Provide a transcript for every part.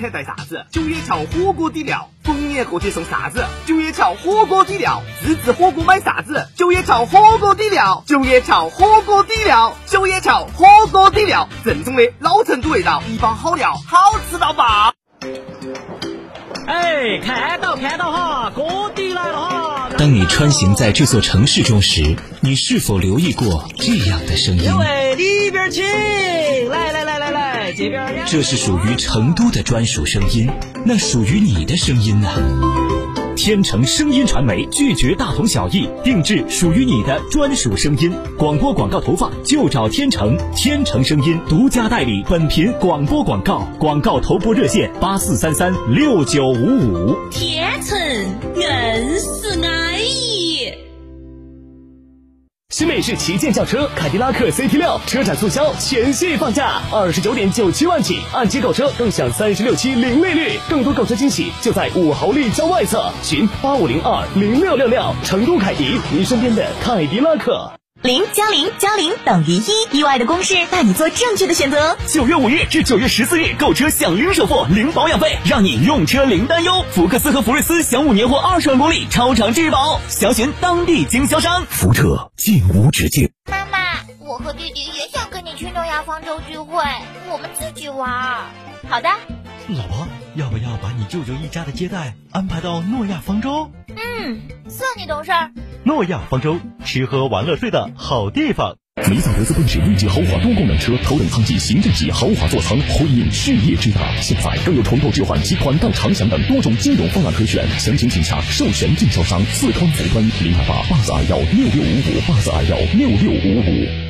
成都特产带啥子？九叶桥火锅底料，逢年过节送啥子？九叶桥火锅底料，自制火锅买啥子？九叶桥火锅底料，九叶桥火锅底料，九叶桥火锅底料，正宗的老成都味道，一包好料，好吃到爆！哎，看到看到哈，锅底来了哈！当你穿行在这座城市中时，你是否留意过这样的声音？各位里边请，来来，这。是属于成都的专属声音，那属于你的声音呢？天成声音传媒拒绝大同小异，定制属于你的专属声音。广播广告投放就找天成，天成声音独家代理本频广播广告，广告投播热线八四三三六九五五。天成硬新美式旗舰轿车凯迪拉克 CT6 车展促销，全系放价二十九点九七万起，按揭购车更享三十六期零利率，更多购车惊喜就在五豪立交外侧，群八五零二零六六六，成都凯迪，您身边的凯迪拉克。零加零加零等于一，意外的公式带你做正确的选择。九月五日至九月十四日购车享零首付、零保养费，让你用车零担忧。福克斯和福睿斯享五年或二十万公里超长质保，详询当地经销商。福特进无止境。妈妈，我和弟弟也想跟你去诺亚方舟聚会，我们自己玩。好的。老婆，要不要把你舅舅一家的接待安排到诺亚方舟？嗯，算你懂事儿。诺亚方舟，吃喝玩乐睡的好地方。梅赛德斯奔驰 E 级豪华多功能车，头等舱级、行政级豪华座舱，辉映事业之大。现在更有重构置换及款待长享等多种金融方案可选，详情请洽授权经销商四川福端零二八八四二幺六六五五八四二幺六六五五。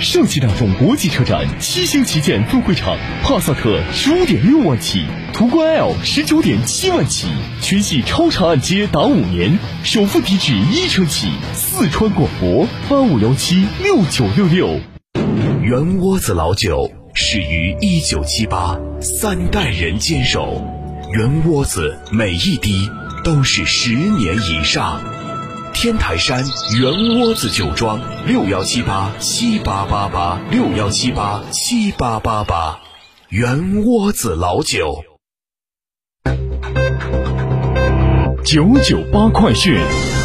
上汽大众国际车展七星旗舰分会场，帕萨特十五点六万起，途观 L 十九点七万起，全系超长按揭达五年，首付低至一成起。四川广博八五幺七六九六六。圆窝子老酒始于一九七八，三代人坚守，圆窝子每一滴都是十年以上。天台山圆窝子酒庄六幺七八七八八八六幺七八七八八八，圆窝子老酒。九九八快讯。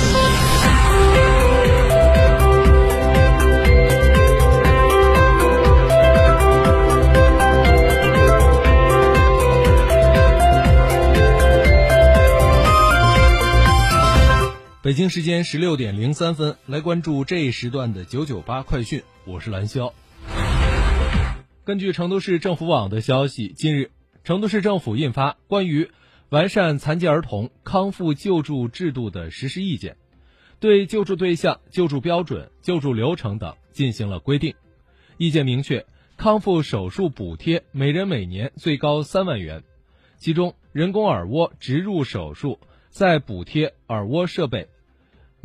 北京时间十六点零三分，来关注这一时段的九九八快讯，我是蓝霄。根据成都市政府网的消息，近日，成都市政府印发关于完善残疾儿童康复救助制度的实施意见，对救助对象、救助标准、救助流程等进行了规定。意见明确，康复手术补贴每人每年最高三万元，其中人工耳蜗植入手术再补贴耳蜗设备。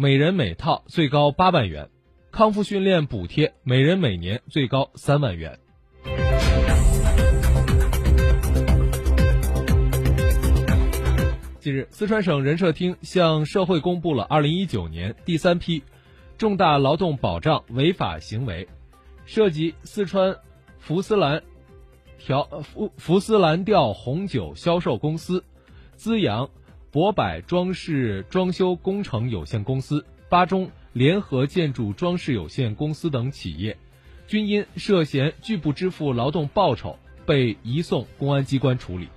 每人每套最高八万元，康复训练补贴每人每年最高三万元。近日，四川省人社厅向社会公布了二零一九年第三批重大劳动保障违法行为，涉及四川福斯兰调福福斯蓝调红酒销售公司、资阳。博柏装饰装修工程有限公司、巴中联合建筑装饰有限公司等企业，均因涉嫌拒不支付劳动报酬，被移送公安机关处理。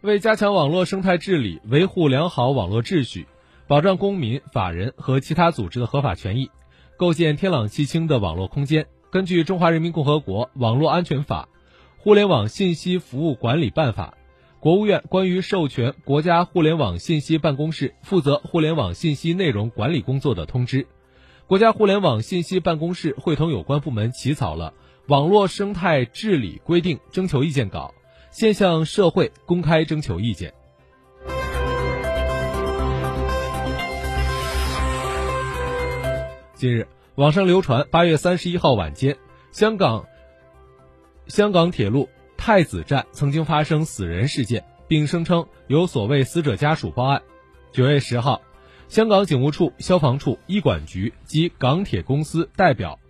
为加强网络生态治理，维护良好网络秩序，保障公民、法人和其他组织的合法权益，构建天朗气清的网络空间。根据《中华人民共和国网络安全法》《互联网信息服务管理办法》。国务院关于授权国家互联网信息办公室负责互联网信息内容管理工作的通知，国家互联网信息办公室会同有关部门起草了《网络生态治理规定》征求意见稿，现向社会公开征求意见。近日，网上流传八月三十一号晚间，香港香港铁路。太子站曾经发生死人事件，并声称有所谓死者家属报案。九月十号，香港警务处、消防处、医管局及港铁公司代表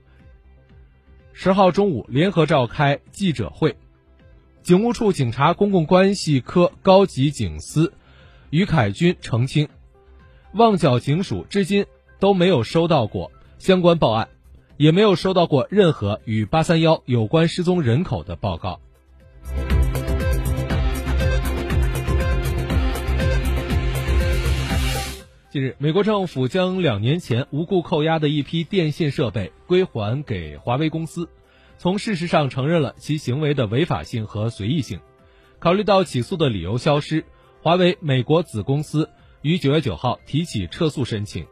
十号中午联合召开记者会。警务处警察公共关系科高级警司于凯军澄清，旺角警署至今都没有收到过相关报案，也没有收到过任何与八三幺有关失踪人口的报告。近日，美国政府将两年前无故扣押的一批电信设备归还给华为公司，从事实上承认了其行为的违法性和随意性。考虑到起诉的理由消失，华为美国子公司于九月九号提起撤诉申请，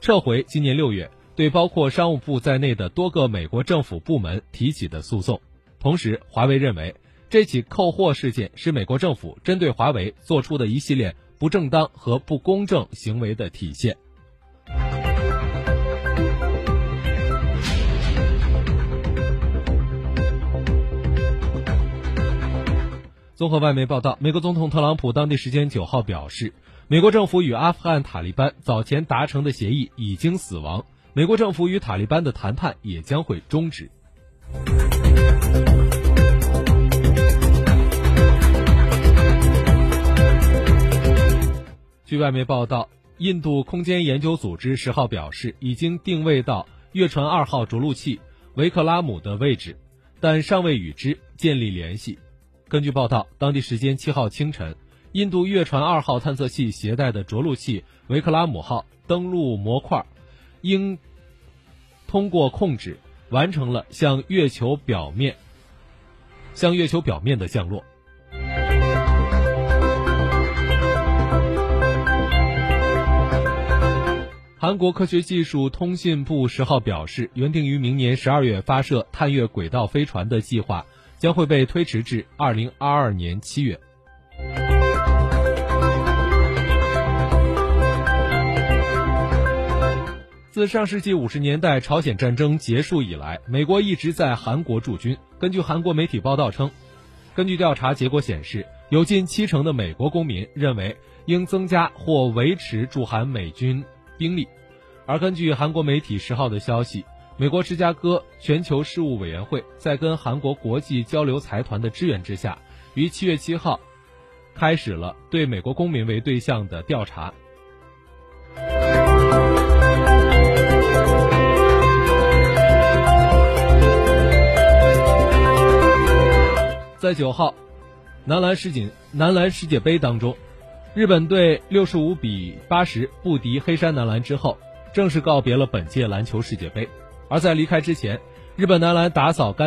撤回今年六月对包括商务部在内的多个美国政府部门提起的诉讼。同时，华为认为这起扣货事件是美国政府针对华为做出的一系列。不正当和不公正行为的体现。综合外媒报道，美国总统特朗普当地时间九号表示，美国政府与阿富汗塔利班早前达成的协议已经死亡，美国政府与塔利班的谈判也将会终止。据外媒报道，印度空间研究组织十号表示，已经定位到月船二号着陆器维克拉姆的位置，但尚未与之建立联系。根据报道，当地时间七号清晨，印度月船二号探测器携带的着陆器维克拉姆号登陆模块，应通过控制完成了向月球表面向月球表面的降落。韩国科学技术通信部十号表示，原定于明年十二月发射探月轨道飞船的计划将会被推迟至二零二二年七月。自上世纪五十年代朝鲜战争结束以来，美国一直在韩国驻军。根据韩国媒体报道称，根据调查结果显示，有近七成的美国公民认为应增加或维持驻韩美军。兵力，而根据韩国媒体十号的消息，美国芝加哥全球事务委员会在跟韩国国际交流财团的支援之下，于七月七号开始了对美国公民为对象的调查。在九号，男篮世锦男篮世界杯当中。日本队六十五比八十不敌黑山男篮之后，正式告别了本届篮球世界杯。而在离开之前，日本男篮打扫干。